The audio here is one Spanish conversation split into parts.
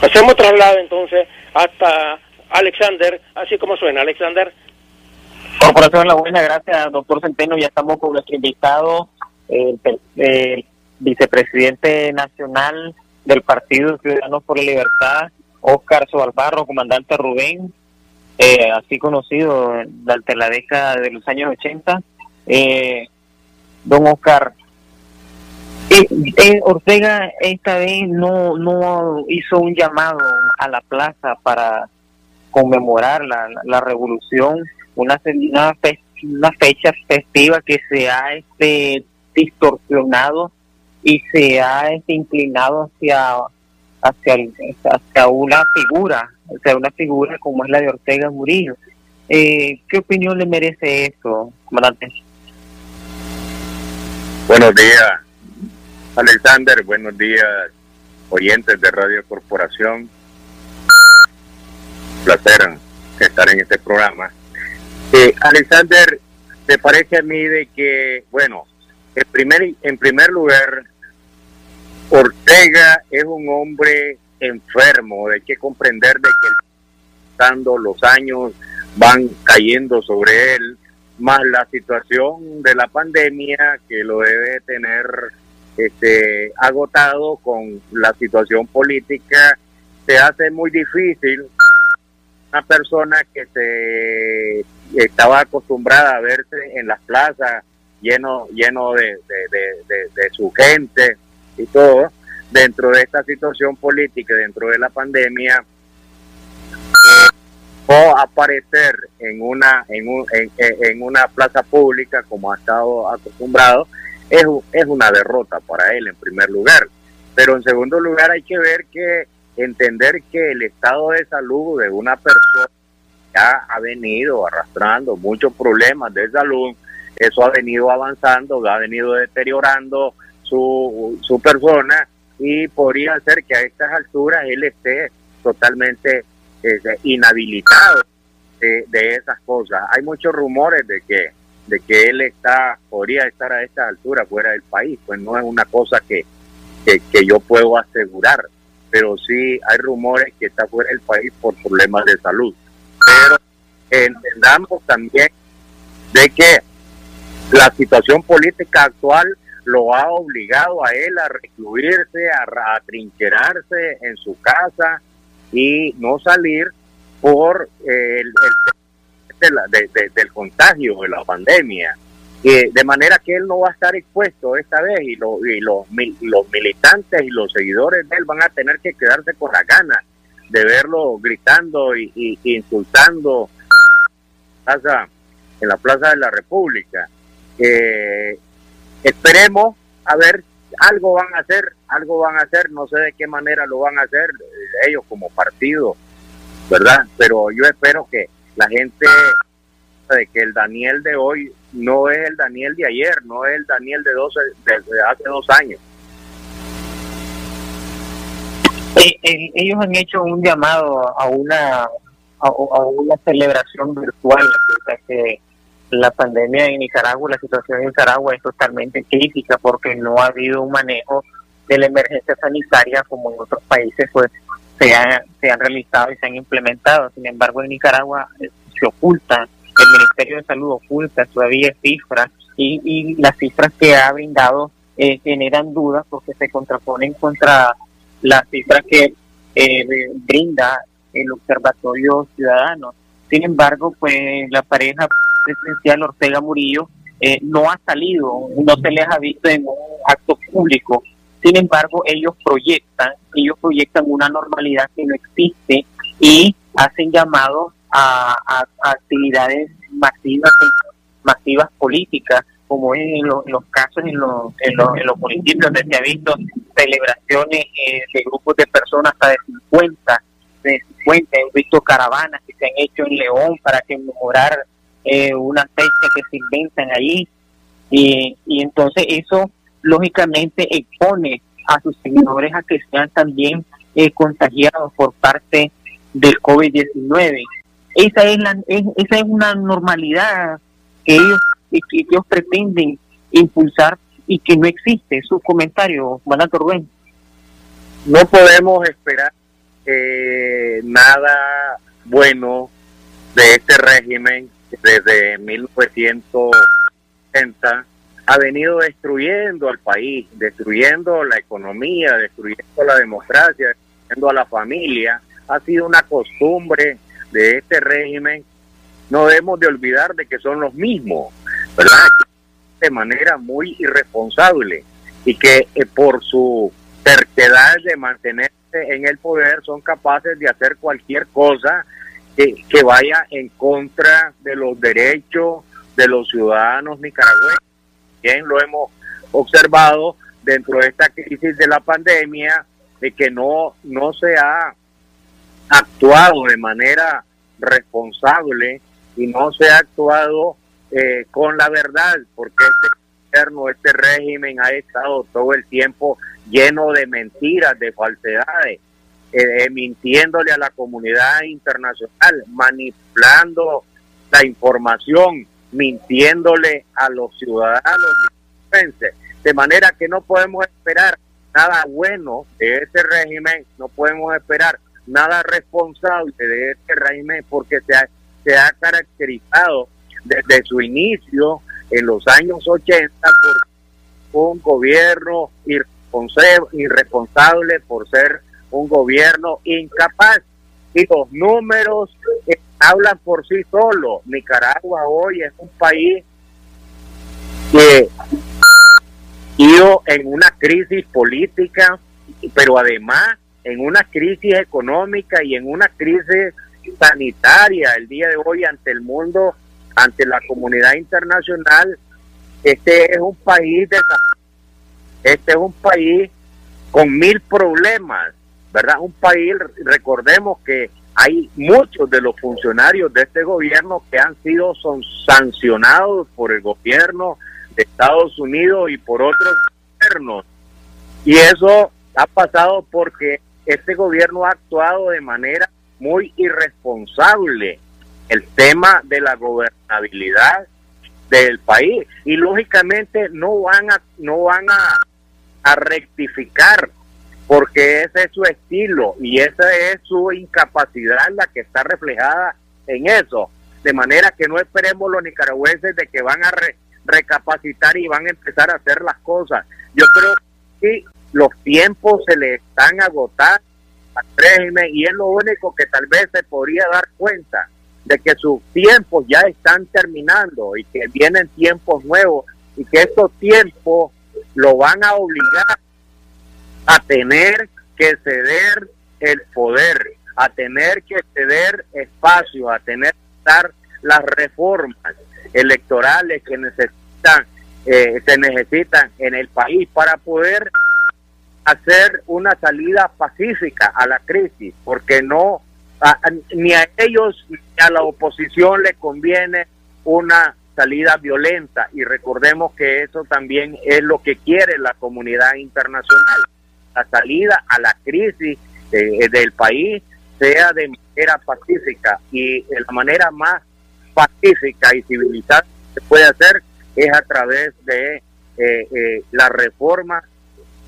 Hacemos traslado entonces hasta Alexander, así como suena, Alexander. Corporación La Buena, gracias, doctor Centeno. Ya estamos con nuestro invitado, el, vicepresidente nacional del Partido Ciudadanos por la Libertad, Óscar Sobalbarro, comandante Rubén, eh, así conocido durante la década de los años 80. Eh, don Óscar, eh, Ortega esta vez no, no hizo un llamado a la plaza para conmemorar la, la, revolución, una, una, una, fecha festiva que se ha este, distorsionado y se ha este, inclinado hacia, hacia, hacia una figura, hacia una figura como es la de Ortega Murillo. Eh, ¿Qué opinión le merece eso, comandante? Buenos días, Alexander. Buenos días, oyentes de Radio Corporación placer estar en este programa. Eh, Alexander, me parece a mí de que, bueno, en primer, en primer lugar, Ortega es un hombre enfermo, hay que comprender de que los años van cayendo sobre él, más la situación de la pandemia que lo debe tener este, agotado con la situación política, se hace muy difícil una persona que se estaba acostumbrada a verse en las plazas lleno lleno de, su gente y todo dentro de esta situación política dentro de la pandemia o aparecer en una en, un, en, una plaza pública como ha estado acostumbrado es, es una derrota para él en primer lugar pero en segundo lugar hay que ver que entender que el estado de salud de una persona ya ha venido arrastrando muchos problemas de salud, eso ha venido avanzando, ha venido deteriorando su, su persona y podría ser que a estas alturas él esté totalmente este, inhabilitado de, esas cosas. Hay muchos rumores de que de que él está podría estar a estas alturas fuera del país, pues no es una cosa que, que, yo puedo asegurar pero sí hay rumores que está fuera del país por problemas de salud. Pero entendamos también de que la situación política actual lo ha obligado a él a recluirse, a, a trincherarse en su casa y no salir por el, del contagio de la pandemia de manera que él no va a estar expuesto esta vez y, lo, y los, los militantes y los seguidores de él van a tener que quedarse con la ganas de verlo gritando y, insultando en la Plaza de la República. Eh, esperemos a ver, algo van a hacer, algo van a hacer, no sé de qué manera lo van a hacer eh, ellos como partido, ¿verdad? Pero yo espero que la gente de que el Daniel de hoy no es el Daniel de ayer, no es el Daniel de, 12, de, hace dos años. Eh, eh, ellos han hecho un llamado a una a, una celebración virtual, que la pandemia en Nicaragua, la situación en Nicaragua es totalmente crítica porque no ha habido un manejo de la emergencia sanitaria como en otros países pues se, se han realizado y se han implementado. Sin embargo, en Nicaragua eh, se ocultan el Ministerio de Salud oculta todavía cifras y, las cifras que ha brindado eh, generan dudas porque se contraponen contra las cifras que eh, brinda el Observatorio Ciudadano. Sin embargo, pues la pareja presidencial Ortega Murillo eh, no ha salido, no se les ha visto en un acto público. Sin embargo, ellos proyectan, ellos proyectan una normalidad que no existe y hacen llamados a, actividades masivas masivas políticas como en, los casos en, los, en, los, municipios donde se ha visto celebraciones eh, de grupos de personas hasta de 50 de 50 he visto caravanas que se han hecho en León para conmemorar eh, una fecha que se inventan allí y, y entonces eso lógicamente expone a sus seguidores a que sean también eh, contagiados por parte del COVID-19 esa es, la, esa es una normalidad que ellos, que ellos pretenden impulsar y que no existe. Su comentario, Manato Rubén. No podemos esperar eh, nada bueno de este régimen desde 1960 ha venido destruyendo al país, destruyendo la economía, destruyendo la democracia, destruyendo a la familia. Ha sido una costumbre de este régimen. No debemos de olvidar de que son los mismos, ¿verdad? De manera muy irresponsable y que eh, por su terquedad de mantenerse en el poder son capaces de hacer cualquier cosa que, que vaya en contra de los derechos de los ciudadanos nicaragüenses bien lo hemos observado dentro de esta crisis de la pandemia, de que no, no se ha actuado de manera responsable y no se ha actuado eh, con la verdad, porque este gobierno, este régimen ha estado todo el tiempo lleno de mentiras, de falsedades, eh, eh, mintiéndole a la comunidad internacional, manipulando la información, mintiéndole a los ciudadanos de manera que no podemos esperar nada bueno de este régimen, no podemos esperar nada responsable de este régimen porque se ha, se ha caracterizado desde su inicio en los años 80 por un gobierno irresponsable, por ser un gobierno incapaz. Y los números hablan por sí solos. Nicaragua hoy es un país que ido en una crisis política, pero además en una crisis económica y en una crisis sanitaria el día de hoy ante el mundo, ante la comunidad internacional. Este es un país de este es un país con mil problemas, ¿verdad? Un país, recordemos que hay muchos de los funcionarios de este gobierno que han sido son sancionados por el gobierno de Estados Unidos y por otros gobiernos. Y eso ha pasado porque este gobierno ha actuado de manera muy irresponsable el tema de la gobernabilidad del país y lógicamente no van a no van a, a rectificar porque ese es su estilo y esa es su incapacidad la que está reflejada en eso. De manera que no esperemos los nicaragüenses de que van a recapacitar y van a empezar a hacer las cosas. Yo creo que los tiempos se le están agotando al régimen y es lo único que tal vez se podría dar cuenta de que sus tiempos ya están terminando y que vienen tiempos nuevos y que estos tiempos lo van a obligar a tener que ceder el poder, a tener que ceder espacio, a tener que dar las reformas electorales que necesitan, eh, se necesitan en el país para poder hacer una salida pacífica a la crisis, porque no ni a ellos ni a la oposición le conviene una salida violenta y recordemos que eso también es lo que quiere la comunidad internacional la salida a la crisis eh, del país sea de manera pacífica. Y de la manera más pacífica y civilizada que se puede hacer es a través de eh, eh, las reformas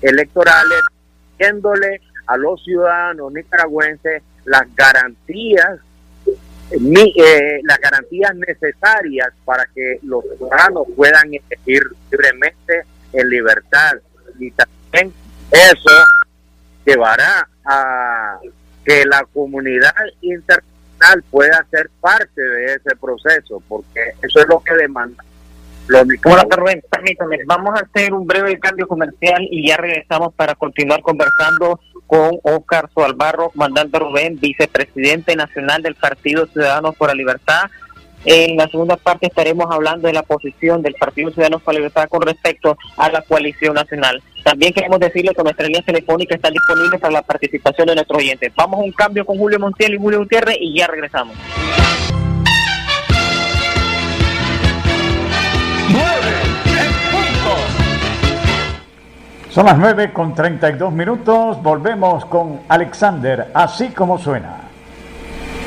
electorales, dándole a los ciudadanos nicaragüenses las garantías las garantías necesarias para que los ciudadanos puedan elegir libremente en libertad. Y también eso llevará a que la comunidad internacional pueda ser parte de ese proceso, porque eso es lo que demanda. Bueno, Rubén, permítame, vamos a hacer un breve cambio comercial y ya regresamos para continuar conversando con Oscar Soalbarro, comandante Rubén, vicepresidente nacional del Partido Ciudadanos por la Libertad. En la segunda parte estaremos hablando de la posición del Partido Ciudadanos la Libertad con respecto a la coalición nacional. También queremos decirle que nuestra línea telefónica está disponible para la participación de nuestros oyentes. Vamos a un cambio con Julio Montiel y Julio Gutiérrez y ya regresamos. Son las 9 con 32 minutos. Volvemos con Alexander, así como suena.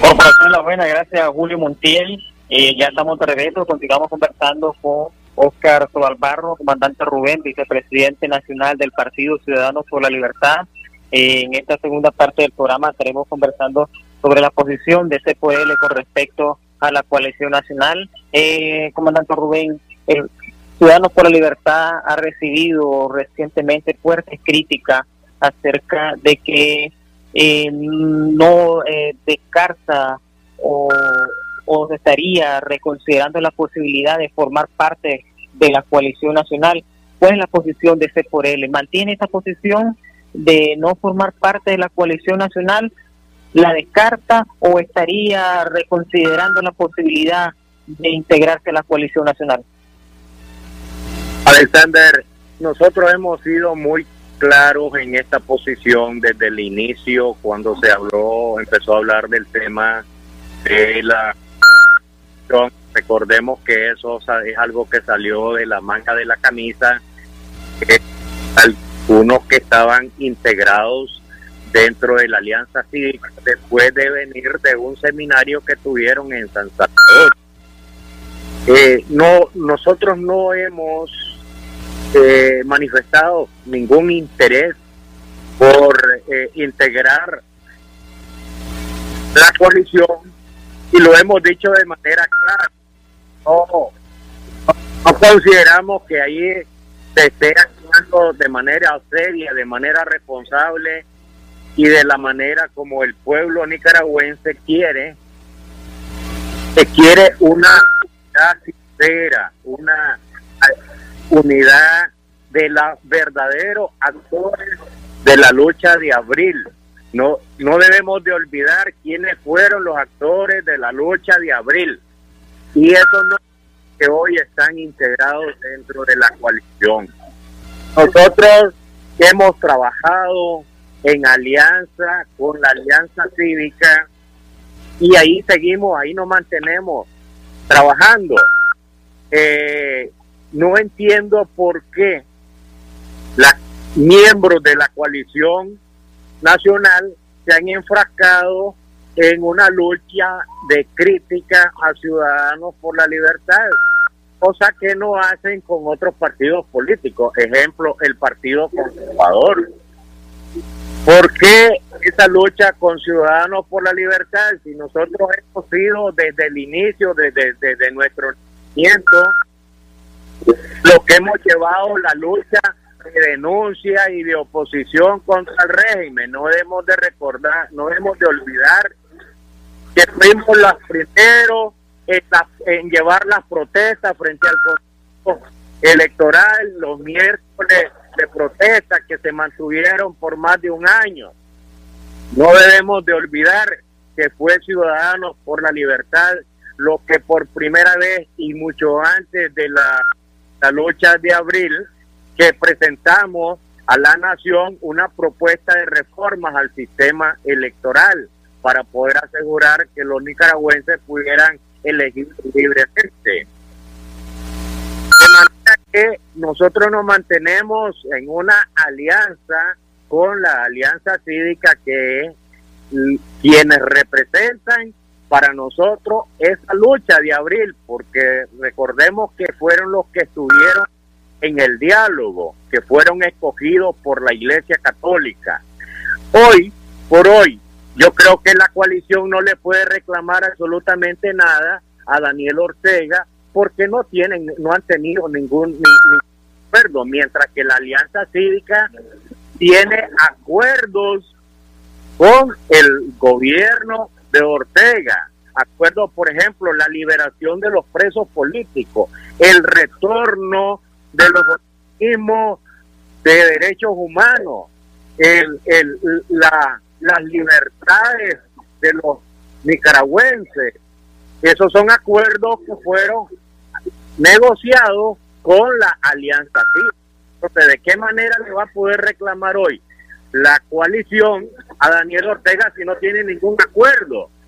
Corporación La Buena, gracias a Julio Montiel. Eh, ya estamos de regreso, continuamos conversando con Oscar Sobalbarro, comandante Rubén, vicepresidente nacional del Partido Ciudadanos por la Libertad. en esta segunda parte del programa estaremos conversando sobre la posición de CPL con respecto a la coalición nacional. Eh, comandante Rubén, el Ciudadanos por la Libertad ha recibido recientemente fuertes críticas acerca de que eh, no eh, descarta o, o estaría reconsiderando la posibilidad de formar parte de la coalición nacional. ¿Cuál es la posición de C por L? ¿Mantiene esa posición de no formar parte de la coalición nacional? ¿La descarta o estaría reconsiderando la posibilidad de integrarse a la coalición nacional? Alexander, nosotros hemos sido muy claros en esta posición desde el inicio, cuando se habló, empezó a hablar del tema de la recordemos que eso es algo que salió de la manga de la camisa, que algunos que estaban integrados dentro de la Alianza Cívica después de venir de un seminario que tuvieron en San Salvador. Eh, no, nosotros no hemos eh, manifestado ningún interés por eh, integrar la coalición y lo hemos dicho de manera clara. No, no consideramos que ahí se esté actuando de manera seria, de manera responsable y de la manera como el pueblo nicaragüense quiere, que quiere una unidad sincera, una unidad de los verdaderos actores de la lucha de abril. No, no debemos de olvidar quiénes fueron los actores de la lucha de abril. Y eso no que hoy están integrados dentro de la coalición. Nosotros hemos trabajado en alianza con la Alianza Cívica y ahí seguimos, ahí nos mantenemos trabajando. Eh, no entiendo por qué los miembros de la coalición nacional se han enfrascado en una lucha de crítica a ciudadanos por la libertad, cosa que no hacen con otros partidos políticos, ejemplo, el Partido Conservador. ¿Por qué esa lucha con Ciudadanos por la Libertad? Si nosotros hemos sido desde el inicio, desde, desde nuestro nacimiento, lo que hemos llevado la lucha de denuncia y de oposición contra el régimen. No debemos de recordar, no debemos de olvidar que fuimos los primeros en, llevar las protestas frente al Consejo Electoral, los miércoles de protesta que se mantuvieron por más de un año. No debemos de olvidar que fue Ciudadanos por la Libertad lo que por primera vez y mucho antes de la la lucha de abril, que presentamos a la nación una propuesta de reformas al sistema electoral para poder asegurar que los nicaragüenses pudieran elegir libremente. De manera que nosotros nos mantenemos en una alianza con la alianza cívica que quienes representan para nosotros esa lucha de abril, porque recordemos que fueron los que estuvieron en el diálogo, que fueron escogidos por la Iglesia Católica. Hoy, por hoy, yo creo que la coalición no le puede reclamar absolutamente nada a Daniel Ortega porque no tienen, no han tenido ningún, acuerdo, mientras que la Alianza Cívica tiene acuerdos con el gobierno de Ortega. Acuerdo, por ejemplo, la liberación de los presos políticos, el retorno de los organismos de derechos humanos, el, el, la, las libertades de los nicaragüenses. Esos son acuerdos que fueron negociados con la Alianza Entonces, ¿de qué manera le va a poder reclamar hoy la coalición a Daniel Ortega si no tiene ningún acuerdo?